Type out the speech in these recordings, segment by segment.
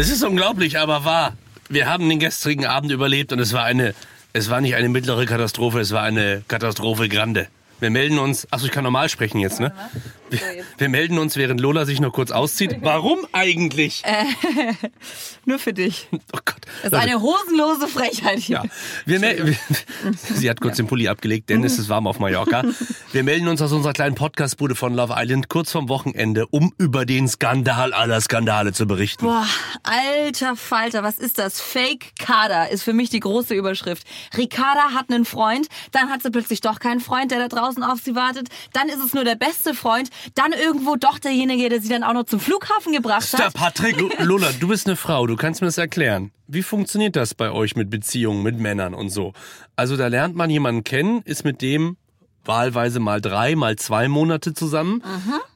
Es ist unglaublich, aber wahr. Wir haben den gestrigen Abend überlebt und es war eine, es war nicht eine mittlere Katastrophe, es war eine Katastrophe grande. Wir melden uns, achso, ich kann normal sprechen jetzt, ne? Wir, wir melden uns, während Lola sich noch kurz auszieht. Warum eigentlich? Nur für dich. Oh Gott. Das ist eine hosenlose Frechheit hier. Ja, wir wir, sie hat kurz den Pulli abgelegt, denn es ist warm auf Mallorca. Wir melden uns aus unserer kleinen Podcastbude von Love Island kurz vorm Wochenende, um über den Skandal aller Skandale zu berichten. Boah, alter Falter, was ist das? Fake Kader ist für mich die große Überschrift. Ricarda hat einen Freund, dann hat sie plötzlich doch keinen Freund, der da draußen auf sie wartet. Dann ist es nur der beste Freund, dann irgendwo doch derjenige, der sie dann auch noch zum Flughafen gebracht Stop, hat. Patrick. Lo- Lola, du bist eine Frau, du kannst mir das erklären. Wie funktioniert das bei euch mit Beziehungen, mit Männern und so? Also da lernt man jemanden kennen, ist mit dem wahlweise mal drei, mal zwei Monate zusammen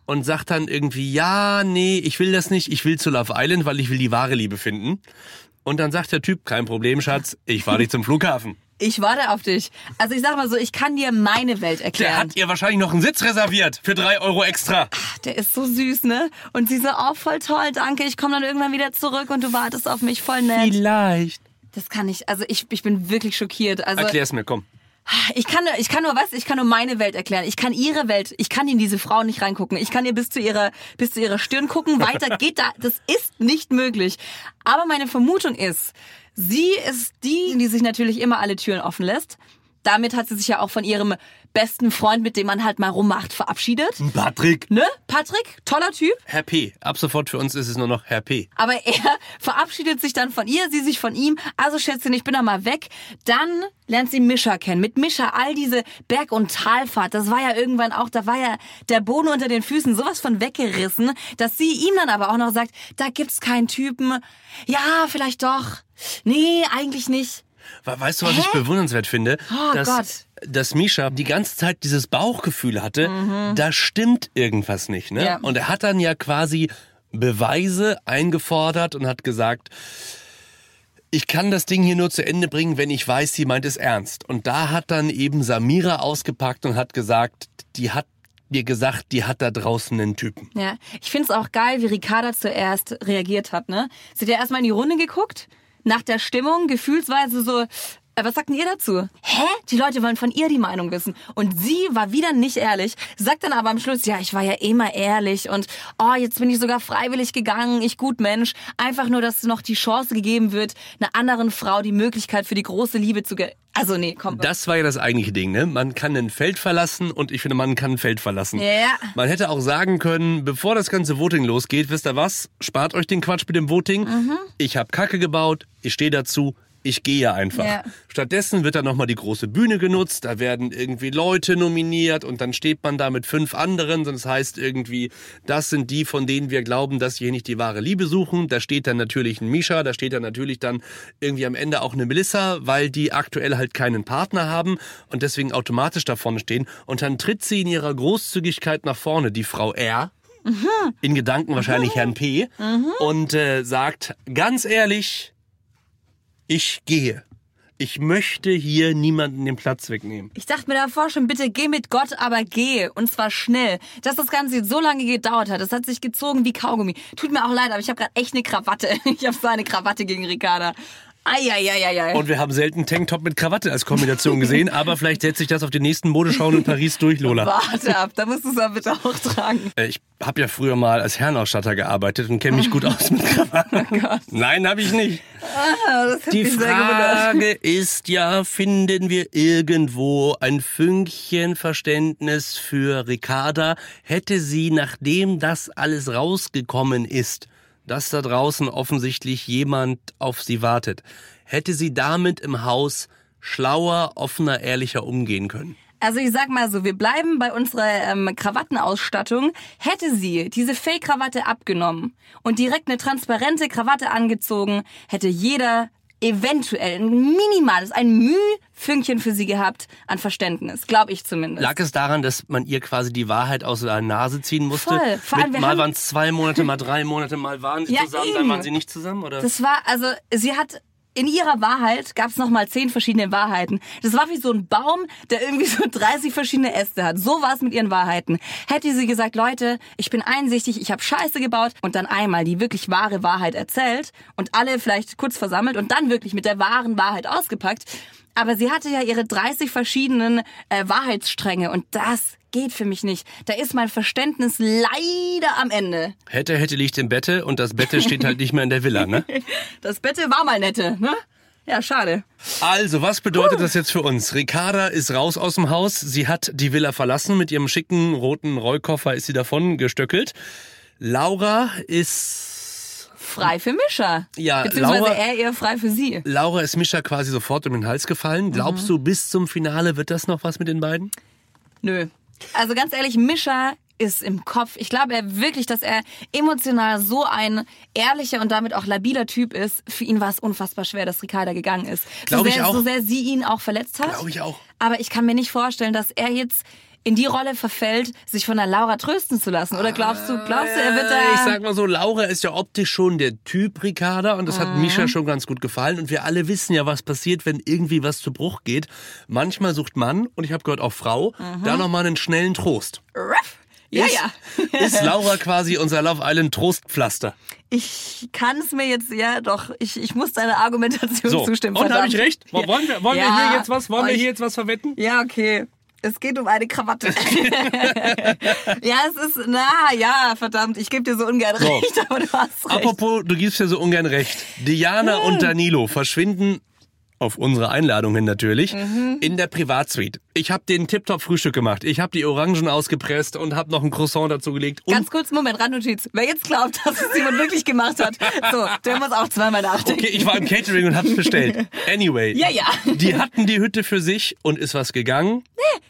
und sagt dann irgendwie, ja, nee, ich will das nicht, ich will zu Love Island, weil ich will die wahre Liebe finden. Und dann sagt der Typ, kein Problem, Schatz, ich fahre dich zum Flughafen. Ich warte auf dich. Also ich sag mal so, ich kann dir meine Welt Der erklären. hat ihr wahrscheinlich noch einen Sitz reserviert für drei Euro extra. Der ist so süß, ne? Und sie so, oh, voll toll, danke, ich komme dann irgendwann wieder zurück und du wartest auf mich, voll nett. Vielleicht. Das kann ich, also ich, ich bin wirklich schockiert. Also Erklär's mir, komm. ich kann, ich kann nur was, ich kann nur meine Welt erklären. Ich kann ihre Welt, ich kann in diese Frau nicht reingucken. Ich kann ihr bis zu ihrer, bis zu ihrer Stirn gucken. Weiter geht da, das ist nicht möglich. Aber meine Vermutung ist, sie ist die, die sich natürlich immer alle Türen offen lässt. Damit hat sie sich ja auch von ihrem besten Freund, mit dem man halt mal rummacht, verabschiedet. Patrick. Ne? Patrick, toller Typ. Herr P. Ab sofort für uns ist es nur noch Herr P. Aber er verabschiedet sich dann von ihr, sie sich von ihm. Also Schätzchen, ich bin da mal weg. Dann lernt sie Mischa kennen. Mit Mischa all diese Berg- und Talfahrt, das war ja irgendwann auch, da war ja der Boden unter den Füßen sowas von weggerissen, dass sie ihm dann aber auch noch sagt, da gibt's keinen Typen. Ja, vielleicht doch. Nee, eigentlich nicht. We- Weißt du, was ich bewundernswert finde? Oh dass, Gott. dass Misha die ganze Zeit dieses Bauchgefühl hatte, da stimmt irgendwas nicht. Ne? Mhm. Ja. Und er hat dann ja quasi Beweise eingefordert und hat gesagt, ich kann das Ding hier nur zu Ende bringen, wenn ich weiß, sie meint es ernst. Und da hat dann eben Samira ausgepackt und hat gesagt, die hat mir gesagt, die hat da draußen einen Typen. Ja, ich find's auch geil, wie Ricarda zuerst reagiert hat, ne? Sie hat ja erstmal in die Runde geguckt, nach der Stimmung, gefühlsweise so, was sagt denn ihr dazu? Hä? Die Leute wollen von ihr die Meinung wissen. Und sie war wieder nicht ehrlich, sagt dann aber am Schluss, ja, ich war ja immer ehrlich und oh, jetzt bin ich sogar freiwillig gegangen, ich gut Mensch. Einfach nur, dass noch die Chance gegeben wird, einer anderen Frau die Möglichkeit für die große Liebe zu ge... Also nee, komm. Das war ja das eigentliche Ding, ne? Man kann ein Feld verlassen und ich finde, man kann ein Feld verlassen. Ja. Man hätte auch sagen können, bevor das ganze Voting losgeht, wisst ihr was? Spart euch den Quatsch mit dem Voting. Ich habe Kacke gebaut, ich stehe dazu. Ich gehe ja einfach. Ja. Stattdessen wird dann nochmal die große Bühne genutzt, da werden irgendwie Leute nominiert und dann steht man da mit fünf anderen. Das heißt irgendwie, das sind die, von denen wir glauben, dass sie hier nicht die wahre Liebe suchen. Da steht dann natürlich ein Misha, da steht dann natürlich dann irgendwie am Ende auch eine Melissa, weil die aktuell halt keinen Partner haben und deswegen automatisch da vorne stehen. Und dann tritt sie in ihrer Großzügigkeit nach vorne, die Frau R. In Gedanken wahrscheinlich Herrn P. Und äh, sagt, ganz ehrlich, ich gehe. Ich möchte hier niemanden den Platz wegnehmen. Ich dachte mir davor schon, bitte geh mit Gott, aber geh. Und zwar schnell. Dass das Ganze jetzt so lange gedauert hat, das hat sich gezogen wie Kaugummi. Tut mir auch leid, aber ich habe gerade echt eine Krawatte. Ich habe so eine Krawatte gegen Ricarda. Eieieiei. Und wir haben selten Tanktop mit Krawatte als Kombination gesehen, aber vielleicht setzt sich das auf den nächsten Modeschauen in Paris durch, Lola. Warte ab, da musst du es aber bitte auch tragen. Äh, Ich habe ja früher mal als Herrenausstatter gearbeitet und kenne mich gut aus mit Krawatten. Nein, habe ich nicht. Hat Die. Frage ist ja, finden wir irgendwo ein Fünkchen Verständnis für Ricarda? Hätte sie, nachdem das alles rausgekommen ist, dass da draußen offensichtlich jemand auf sie wartet, hätte sie damit im Haus schlauer, offener, ehrlicher umgehen können? Also ich sag mal so, wir bleiben bei unserer ähm, Krawattenausstattung. Hätte sie diese Fake-Krawatte abgenommen und direkt eine transparente Krawatte angezogen, hätte jeder eventuell ein minimales, ein Mühfünkchen für sie gehabt an Verständnis. Glaube ich zumindest. Lag es daran, dass man ihr quasi die Wahrheit aus der Nase ziehen musste? Voll. Vor allem, Mit, mal waren es zwei Monate, mal drei Monate, mal waren sie Ja, zusammen, dann eben. waren sie nicht zusammen, oder? Das war, also, sie hat in ihrer Wahrheit gab es nochmal zehn verschiedene Wahrheiten. Das war wie so ein Baum, der irgendwie so 30 verschiedene Äste hat. So war es mit ihren Wahrheiten. Hätte sie gesagt, Leute, ich bin einsichtig, ich habe Scheiße gebaut und dann einmal die wirklich wahre Wahrheit erzählt und alle vielleicht kurz versammelt und dann wirklich mit der wahren Wahrheit ausgepackt. Aber sie hatte ja ihre 30 verschiedenen äh, Wahrheitsstränge und das geht für mich nicht. Da ist mein Verständnis leider am Ende. Hätte, hätte liegt im Bette und das Bette steht halt nicht mehr in der Villa, ne? Das Bette war mal nette, ne? Ja, schade. Also, was bedeutet das jetzt für uns? Ricarda ist raus aus dem Haus. Sie hat die Villa verlassen. Mit ihrem schicken roten Rollkoffer ist sie davon gestöckelt. Laura ist Frei für Mischa. Ja, Beziehungsweise Laura- er eher frei für sie. Laura ist Mischa quasi sofort um den Hals gefallen. Glaubst du, bis zum Finale wird das noch was mit den beiden? Nö. Also ganz ehrlich, Mischa ist im Kopf. Ich glaube er wirklich, dass er emotional so ein ehrlicher und damit auch labiler Typ ist. Für ihn war es unfassbar schwer, dass Ricarda gegangen ist. Glaub so ich auch. So sehr sie ihn auch verletzt hat. Glaube ich auch. Aber ich kann mir nicht vorstellen, dass er jetzt in die Rolle verfällt, sich von der Laura trösten zu lassen. Oder glaubst du, glaubst du, er wird da... Äh, Ich sag mal so, Laura ist ja optisch schon der Typ Ricarda und das Mhm. hat Mischa schon ganz gut gefallen und wir alle wissen ja, was passiert, wenn irgendwie was zu Bruch geht. Manchmal sucht Mann und ich habe gehört auch Frau da noch mal einen schnellen Trost. Ruff. Ja, ist, ja. ist Laura quasi unser Love Island Trostpflaster? Ich kann es mir jetzt, ja doch, ich, ich muss deiner Argumentation So, zustimmen. und habe ich recht? Wollen wir, wollen Ja. wir hier jetzt was, wollen wir Oh, ich- hier jetzt was verwetten? Ja, okay. Es geht um eine Krawatte. ja, es ist, na ja, verdammt, ich gebe dir so ungern So. recht, aber du hast recht. Apropos, du gibst ja so ungern recht. Diana und Danilo verschwinden auf unsere Einladung hin natürlich, Mhm. in der Privatsuite. Ich habe den Tip-Top-Frühstück gemacht. Ich habe die Orangen ausgepresst und habe noch ein Croissant dazu gelegt. Und Ganz kurz, Moment, Randnotiz. Wer jetzt glaubt, dass es jemand wirklich gemacht hat, so, der muss auch zweimal nachdenken. okay, ich war im Catering und hab's bestellt. Anyway. Ja, ja. Die hatten die Hütte für sich und ist was gegangen.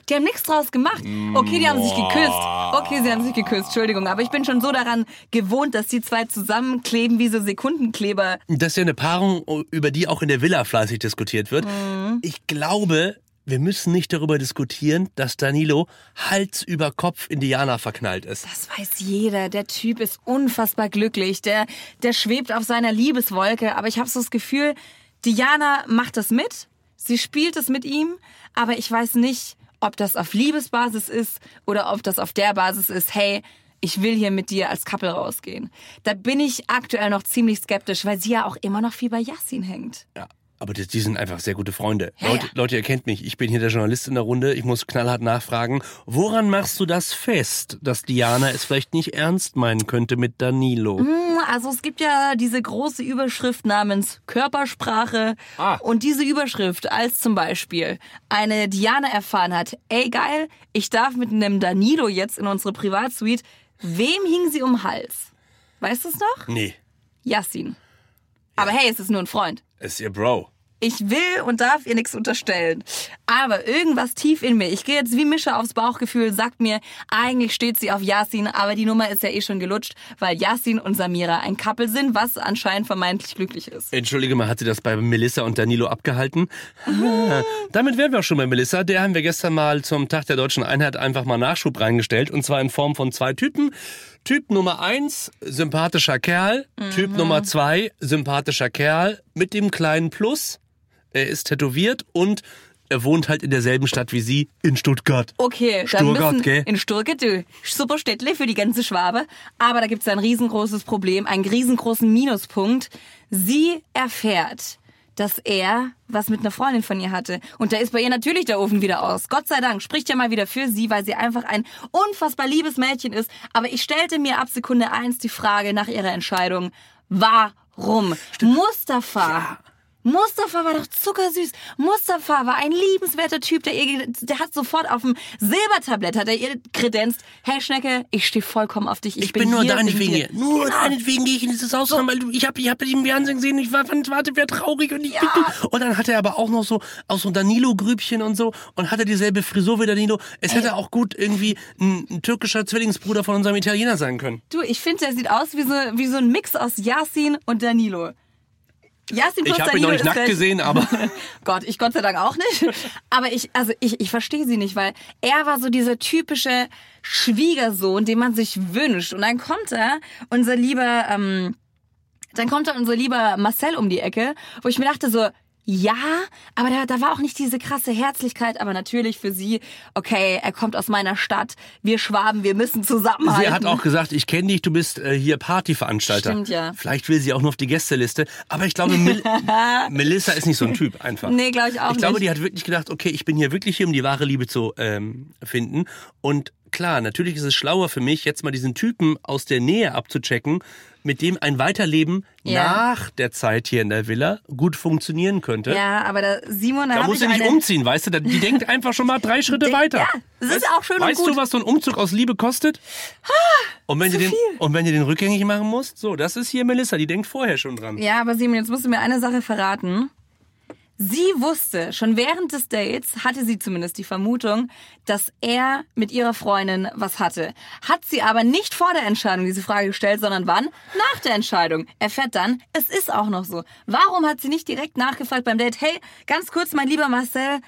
Die haben nichts draus gemacht. Okay, die haben sich geküsst. Okay, sie haben sich geküsst, Entschuldigung. Aber ich bin schon so daran gewohnt, dass die zwei zusammenkleben wie so Sekundenkleber. Das ist ja eine Paarung, über die auch in der Villa fleißig diskutiert wird. Mhm. Ich glaube, wir müssen nicht darüber diskutieren, dass Danilo Hals über Kopf in Diana verknallt ist. Das weiß jeder. Der Typ ist unfassbar glücklich. Der, der schwebt auf seiner Liebeswolke. Aber ich habe so das Gefühl, Diana macht das mit. Sie spielt es mit ihm. Aber ich weiß nicht, ob das auf Liebesbasis ist oder ob das auf der Basis ist, hey, ich will hier mit dir als Couple rausgehen. Da bin ich aktuell noch ziemlich skeptisch, weil sie ja auch immer noch viel bei Yassin hängt. Ja. Aber die, die sind einfach sehr gute Freunde. Ja, Leute, ja. Leute, ihr kennt mich. Ich bin hier der Journalist in der Runde. Ich muss knallhart nachfragen. Woran machst du das fest, dass Diana es vielleicht nicht ernst meinen könnte mit Danilo? Hm, Also es gibt ja diese große Überschrift namens Körpersprache. Ah. Und diese Überschrift, als zum Beispiel eine Diana erfahren hat, ey geil, ich darf mit einem Danilo jetzt in unsere Privatsuite. Wem hing sie um den Hals? Weißt du es noch? Nee, Yassin. Aber hey, es ist nur ein Freund. ist ihr Bro. Ich will und darf ihr nichts unterstellen. Aber irgendwas tief in mir, ich gehe jetzt wie Mische aufs Bauchgefühl, sagt mir, eigentlich steht sie auf Yasin, aber die Nummer ist ja eh schon gelutscht, weil Yasin und Samira ein Couple sind, was anscheinend vermeintlich glücklich ist. Entschuldige mal, hat sie das bei Melissa und Danilo abgehalten? Ah, damit wären wir auch schon bei Melissa. Der haben wir gestern mal zum Tag der Deutschen Einheit einfach mal Nachschub reingestellt. Und zwar in Form von zwei Typen. Typ Nummer eins, sympathischer Kerl. Typ Nummer zwei, sympathischer Kerl. Mit dem kleinen Plus. Er ist tätowiert und er wohnt halt in derselben Stadt wie sie, in Stuttgart. Okay, dann Stuttgart, müssen gell? in Stuttgart, du, super Städtle für die ganze Schwabe. Aber da gibt's ein riesengroßes Problem, einen riesengroßen Minuspunkt. Sie erfährt, dass er was mit einer Freundin von ihr hatte. Und da ist bei ihr natürlich der Ofen wieder aus. Gott sei Dank spricht ja mal wieder für sie, weil sie einfach ein unfassbar liebes Mädchen ist. Aber ich stellte mir ab Sekunde eins die Frage nach ihrer Entscheidung, warum? Mustafa. Mustafa war doch zuckersüß. Mustafa war ein liebenswerter Typ, der, ihr, der hat sofort auf dem Silbertablett hat er ihr kredenzt, hey Schnecke, ich stehe vollkommen auf dich. Ich, Ich bin nur hier deinetwegen wegen hier. Nur Genau. deinetwegen gehe ich in dieses Haus rein, weil du, ich habe ich hab dich im Fernsehen gesehen, ich war, fand, warte, wäre traurig und ich Und dann hat er aber auch noch so aus so Danilo-Grübchen und so und hatte dieselbe Frisur wie Danilo. Es hätte auch gut irgendwie ein, ein türkischer Zwillingsbruder von unserem Italiener sein können. Du, ich finde, der sieht aus wie so, wie so ein Mix aus Yasin und Danilo. Yasin Ich habe ihn noch nicht nackt gesehen, aber Gott, ich Gott sei Dank auch nicht. Aber ich, also ich, ich verstehe sie nicht, weil er war so dieser typische Schwiegersohn, den man sich wünscht. Und dann kommt er, unser lieber ähm, Dann kommt dann unser lieber Marcel um die Ecke, wo ich mir dachte so, ja, aber da, da war auch nicht diese krasse Herzlichkeit, aber natürlich für sie, okay, er kommt aus meiner Stadt, wir Schwaben, wir müssen zusammenhalten. Sie hat auch gesagt, ich kenne dich, du bist äh, hier Partyveranstalter. Stimmt, ja. Vielleicht will sie auch nur auf die Gästeliste, aber ich glaube, Mel Melissa ist nicht so ein Typ einfach. Nee, glaube ich auch Ich glaube, nicht. die hat wirklich gedacht, okay, ich bin hier wirklich hier, um die wahre Liebe zu ähm, finden. Und klar, natürlich ist es schlauer für mich, jetzt mal diesen Typen aus der Nähe abzuchecken, mit dem ein Weiterleben Ja. nach der Zeit hier in der Villa gut funktionieren könnte. Ja, aber da, Simon, da, muss sie nicht umziehen, weißt du? Die denkt einfach schon mal drei Schritte weiter. Ja, das ist auch schön und Weißt du, was so ein Umzug aus Liebe kostet? Und wenn, zu du den, viel. und wenn du den rückgängig machen musst, so, das ist hier Melissa, die denkt vorher schon dran. Ja, aber Simon, jetzt musst du mir eine Sache verraten. Sie wusste, schon während des Dates hatte sie zumindest die Vermutung, dass er mit ihrer Freundin was hatte. Hat sie aber nicht vor der Entscheidung diese Frage gestellt, sondern wann? Nach der Entscheidung. Erfährt dann, es ist auch noch so. Warum hat sie nicht direkt nachgefragt beim Date, hey, ganz kurz, mein lieber Marcel,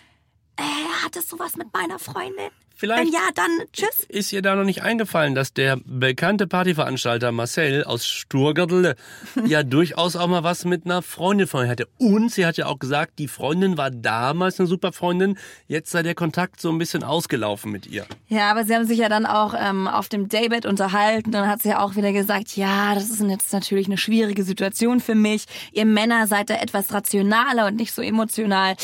äh, hattest du was mit meiner Freundin? Vielleicht- Wenn ja, dann tschüss. Ist ihr da noch nicht eingefallen, dass der bekannte Partyveranstalter Marcel aus Sturgerdle ja durchaus auch mal was mit einer Freundin von ihr hatte? Und sie hat ja auch gesagt, die Freundin war damals eine super Freundin, jetzt sei der Kontakt so ein bisschen ausgelaufen mit ihr. Ja, aber sie haben sich ja dann auch ähm, auf dem Daybed unterhalten. Dann hat sie ja auch wieder gesagt, ja, das ist jetzt natürlich eine schwierige Situation für mich. Ihr Männer seid da etwas rationaler und nicht so emotional.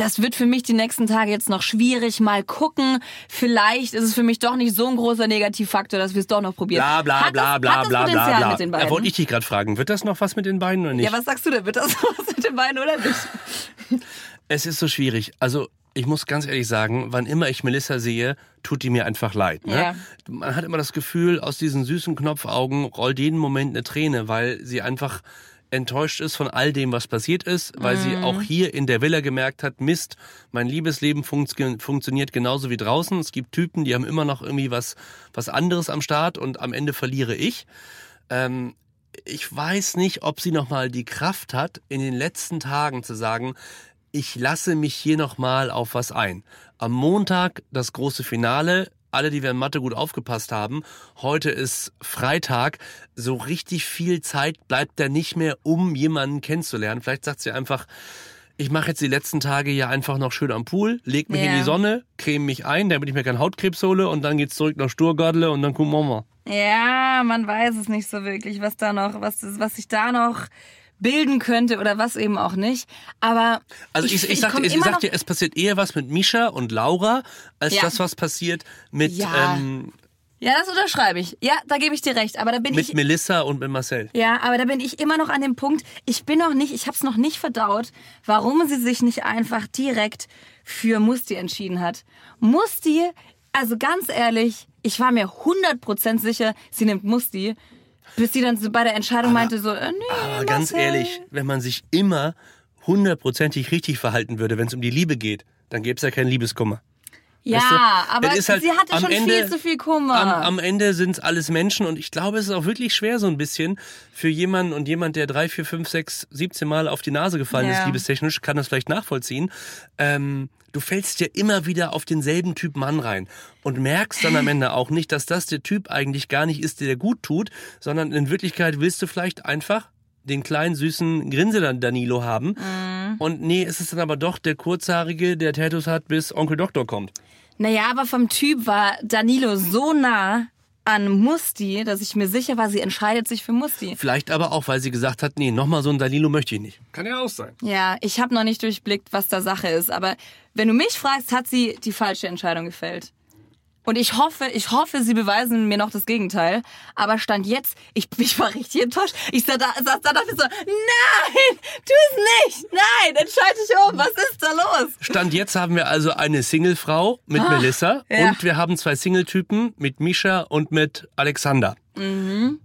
Das wird für mich die nächsten Tage jetzt noch schwierig. Mal gucken. Vielleicht ist es für mich doch nicht so ein großer Negativfaktor, dass wir es doch noch probieren. Bla bla Hat bla das, bla bla bla bla. mit den Da beiden? wollte ich dich gerade fragen, wird das noch was mit den beiden oder nicht? ja, was sagst du denn? Wird das was mit den beiden oder nicht? Es ist so schwierig. Also ich muss ganz ehrlich sagen, wann immer ich Melissa sehe, tut die mir einfach leid. Ne? Ja. Man hat immer das Gefühl, aus diesen süßen Knopfaugen rollt jeden Moment eine Träne, weil sie einfach enttäuscht ist von all dem, was passiert ist, weil sie Mhm. auch hier in der Villa gemerkt hat, Mist, mein Liebesleben funktio- funktioniert genauso wie draußen. Es gibt Typen, die haben immer noch irgendwie was, was anderes am Start und am Ende verliere ich. Ähm, ich weiß nicht, ob sie nochmal die Kraft hat, in den letzten Tagen zu sagen, ich lasse mich hier nochmal auf was ein. Am Montag das große Finale. Alle, die wir in Mathe gut aufgepasst haben. Heute ist Freitag. So richtig viel Zeit bleibt da nicht mehr, um jemanden kennenzulernen. Vielleicht sagt sie einfach, ich mache jetzt die letzten Tage ja einfach noch schön am Pool, leg mich in Ja. die Sonne, creme mich ein, damit ich mir keinen Hautkrebs hole und dann geht's zurück nach Sturgardle und dann gucken wir mal. Ja, man weiß es nicht so wirklich, was da noch, was, was sich da noch bilden könnte oder was eben auch nicht. Aber Also ich, ich, sag, komm dir, ich immer sag dir, es passiert eher was mit Misha und Laura, als Ja. das, was passiert mit, Ja. ähm, Ja, das unterschreibe ich. Ja, da gebe ich dir recht. Aber da bin mit ich. Melissa und mit Marcel. Ja, aber da bin ich immer noch an dem Punkt. Ich bin noch nicht, ich habe es noch nicht verdaut, warum sie sich nicht einfach direkt für Musti entschieden hat. Musti, also ganz ehrlich, ich war mir 100% sicher, sie nimmt Musti, bis sie dann so bei der Entscheidung meinte so, äh, nee, Aber ganz Marcel. ehrlich, wenn man sich immer hundertprozentig richtig verhalten würde, wenn es um die Liebe geht, dann gäbe es ja keinen Liebeskummer. Ja, Weißt du, aber es halt sie hatte schon Ende- viel zu viel Kummer. Am, am Ende sind es alles Menschen und ich glaube, es ist auch wirklich schwer so ein bisschen für jemanden und jemand, der drei, vier, fünf, sechs, 17 Mal auf die Nase gefallen Ja. ist, liebestechnisch, kann das vielleicht nachvollziehen. Ähm, du fällst ja immer wieder auf denselben Typ Mann rein und merkst dann am Ende auch nicht, dass das der Typ eigentlich gar nicht ist, der dir gut tut, sondern in Wirklichkeit willst du vielleicht einfach den kleinen süßen Grinse Danilo haben. Mhm. Und nee, es ist dann aber doch der kurzhaarige, der Tattoos hat, bis Onkel Doktor kommt. Naja, aber vom Typ war Danilo so nah an Musti, dass ich mir sicher war, sie entscheidet sich für Musti. Vielleicht aber auch, weil sie gesagt hat, nee, nochmal so ein Danilo möchte ich nicht. Kann ja auch sein. Ja, ich habe noch nicht durchblickt, was da Sache ist, aber wenn du mich fragst, hat sie die falsche Entscheidung gefällt. Und ich hoffe, ich hoffe, sie beweisen mir noch das Gegenteil. Aber stand jetzt, ich, ich war richtig enttäuscht. Ich saß da, saß da dachte so, nein, tu es nicht, nein, entscheide dich um, was ist da los? Stand jetzt haben wir also eine Singlefrau mit Melissa ja. und wir haben zwei Singletypen mit Misha und mit Alexander.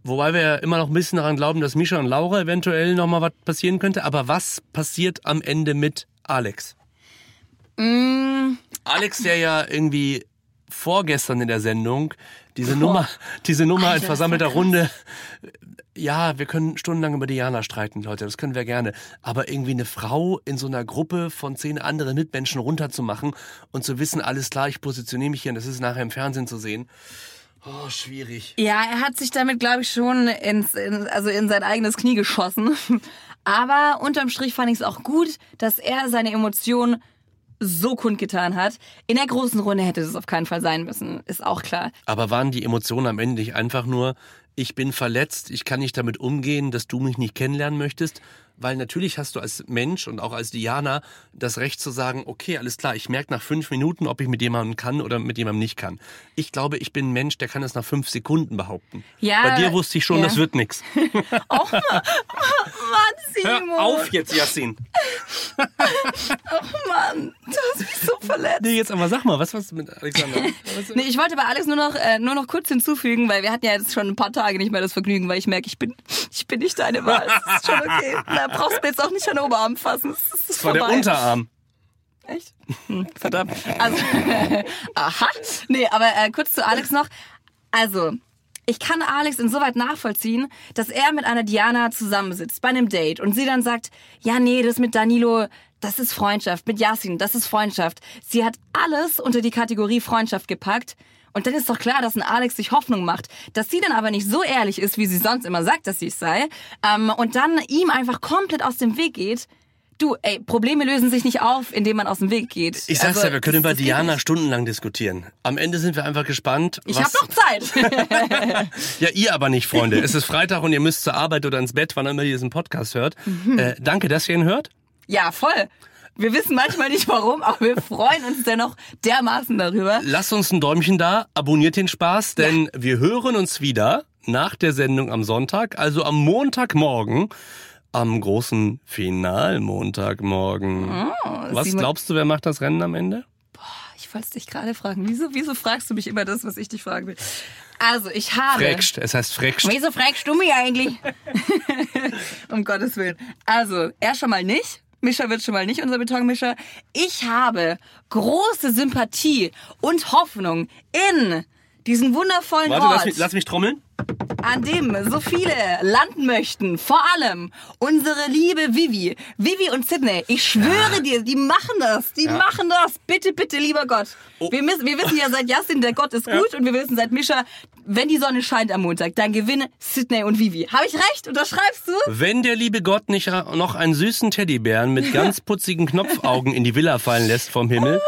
Wobei wir ja immer noch ein bisschen daran glauben, dass Misha und Laura eventuell nochmal was passieren könnte. Aber was passiert am Ende mit Alex? Alex, der ja irgendwie vorgestern in der Sendung diese Nummer, diese Nummer in Alter, das versammelter. Runde. Ja, wir können stundenlang über Diana streiten, Leute, das können wir gerne. Aber irgendwie eine Frau in so einer Gruppe von zehn anderen Mitmenschen runterzumachen und zu wissen, alles klar, ich positioniere mich hier und das ist nachher im Fernsehen zu sehen. Oh, schwierig. Ja, er hat sich damit, glaube ich, schon ins, in, also in sein eigenes Knie geschossen. Aber unterm Strich fand ich es auch gut, dass er seine Emotionen so kundgetan hat. In der großen Runde hätte es auf keinen Fall sein müssen, ist auch klar. Aber waren die Emotionen am Ende nicht einfach nur, ich bin verletzt, ich kann nicht damit umgehen, dass du mich nicht kennenlernen möchtest? Weil natürlich hast du als Mensch und auch als Diana das Recht zu sagen, okay, alles klar, ich merke nach fünf Minuten, ob ich mit jemandem kann oder mit jemandem nicht kann. Ich glaube, ich bin ein Mensch, der kann es nach fünf Sekunden behaupten. Ja, Bei dir wusste ich schon, ja. das wird nix. Oh Mann, Simon. Hör auf jetzt, Yassin. Mann, du hast mich so verletzt. Nee, jetzt aber sag mal, was war's mit Alexander? Nee, ich wollte bei Alex nur noch, äh, nur noch kurz hinzufügen, weil wir hatten ja jetzt schon ein paar Tage nicht mehr das Vergnügen, weil ich merke, ich bin, ich bin nicht deine Wahl. Das ist schon okay. Na, brauchst mir jetzt auch nicht an den Oberarm fassen. Das ist Das war der vorbei. Unterarm. Echt? Hm, verdammt. Also, aha. Nee, aber äh, kurz zu Alex noch. Also, ich kann Alex insoweit nachvollziehen, dass er mit einer Diana zusammensitzt bei einem Date und sie dann sagt, ja, nee, das mit Danilo, das ist Freundschaft. Mit Yasin, das ist Freundschaft. Sie hat alles unter die Kategorie Freundschaft gepackt. Und dann ist doch klar, dass ein Alex sich Hoffnung macht, dass sie dann aber nicht so ehrlich ist, wie sie sonst immer sagt, dass sie es sei, ähm, und dann ihm einfach komplett aus dem Weg geht. Du, ey, Probleme lösen sich nicht auf, indem man aus dem Weg geht. Ich sag's Also, ja, wir können über Diana stundenlang diskutieren. Am Ende sind wir einfach gespannt. Ich hab noch Zeit. Ja, ihr aber nicht, Freunde. Es ist Freitag und ihr müsst zur Arbeit oder ins Bett, wann immer ihr diesen Podcast hört. Mhm. Äh, danke, dass ihr ihn hört. ja, voll. Wir wissen manchmal nicht warum, aber wir freuen uns dennoch dermaßen darüber. Lasst uns ein Däumchen da, abonniert den Spaß, denn wir hören uns wieder nach der Sendung am Sonntag, also am Montagmorgen, am großen Finalmontagmorgen. Was Simon- glaubst du, wer macht das Rennen am Ende? Ich wollte dich gerade fragen, wieso, wieso fragst du mich immer das, was ich dich fragen will? Also, ich habe... Freckst, es heißt Freckst. Wieso fragst du mich eigentlich? um Gottes Willen. Also, er schon mal nicht. Mischa wird schon mal nicht unser Betonmischer. Ich habe große Sympathie und Hoffnung in diesen wundervollen Warte, Ort, lass mich, lass mich trommeln. an dem so viele landen möchten. Vor allem unsere liebe Vivi. Vivi und Sydney, ich schwöre dir, die machen das. Die machen das. Bitte, bitte, lieber Gott. Oh. Wir, müssen, wir wissen ja seit Justin, der Gott ist gut. Und wir wissen seit Mischa, wenn die Sonne scheint am Montag, dann gewinnen Sydney und Vivi. Habe ich recht? Unterschreibst du? Wenn der liebe Gott nicht noch einen süßen Teddybären mit ganz putzigen Knopfaugen in die Villa fallen lässt vom Himmel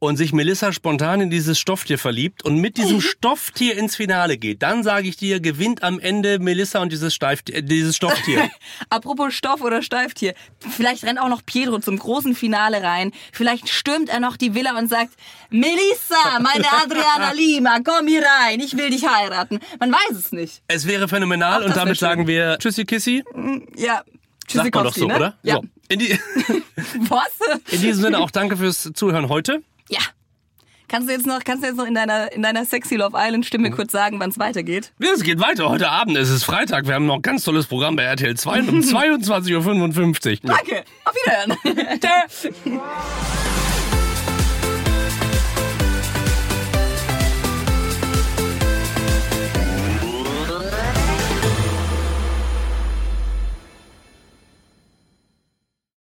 und sich Melissa spontan in dieses Stofftier verliebt und mit diesem Stofftier ins Finale geht, dann sage ich dir, gewinnt am Ende Melissa und dieses, Steiftier, äh, dieses Stofftier. Apropos Stoff oder Steiftier. Vielleicht rennt auch noch Pietro zum großen Finale rein. Vielleicht stürmt er noch die Villa und sagt, Melissa, meine Adriana Lima, komm hier rein, ich will dich heiraten. Man weiß es nicht. es wäre phänomenal Auch und damit sagen wir Tschüssi Kissi. Ja. Sagt man doch so, ne? oder? Ja. So. In, die, Was? in diesem Sinne auch danke fürs Zuhören heute. Ja. Kannst du jetzt noch, kannst du jetzt noch in deiner, in deiner Sexy Love Island Stimme kurz sagen, wann es weitergeht? Ja, Es geht weiter. Heute Abend es ist Freitag. Wir haben noch ein ganz tolles Programm bei RTL 2 um 22.55 Uhr. Danke. Auf Wiederhören.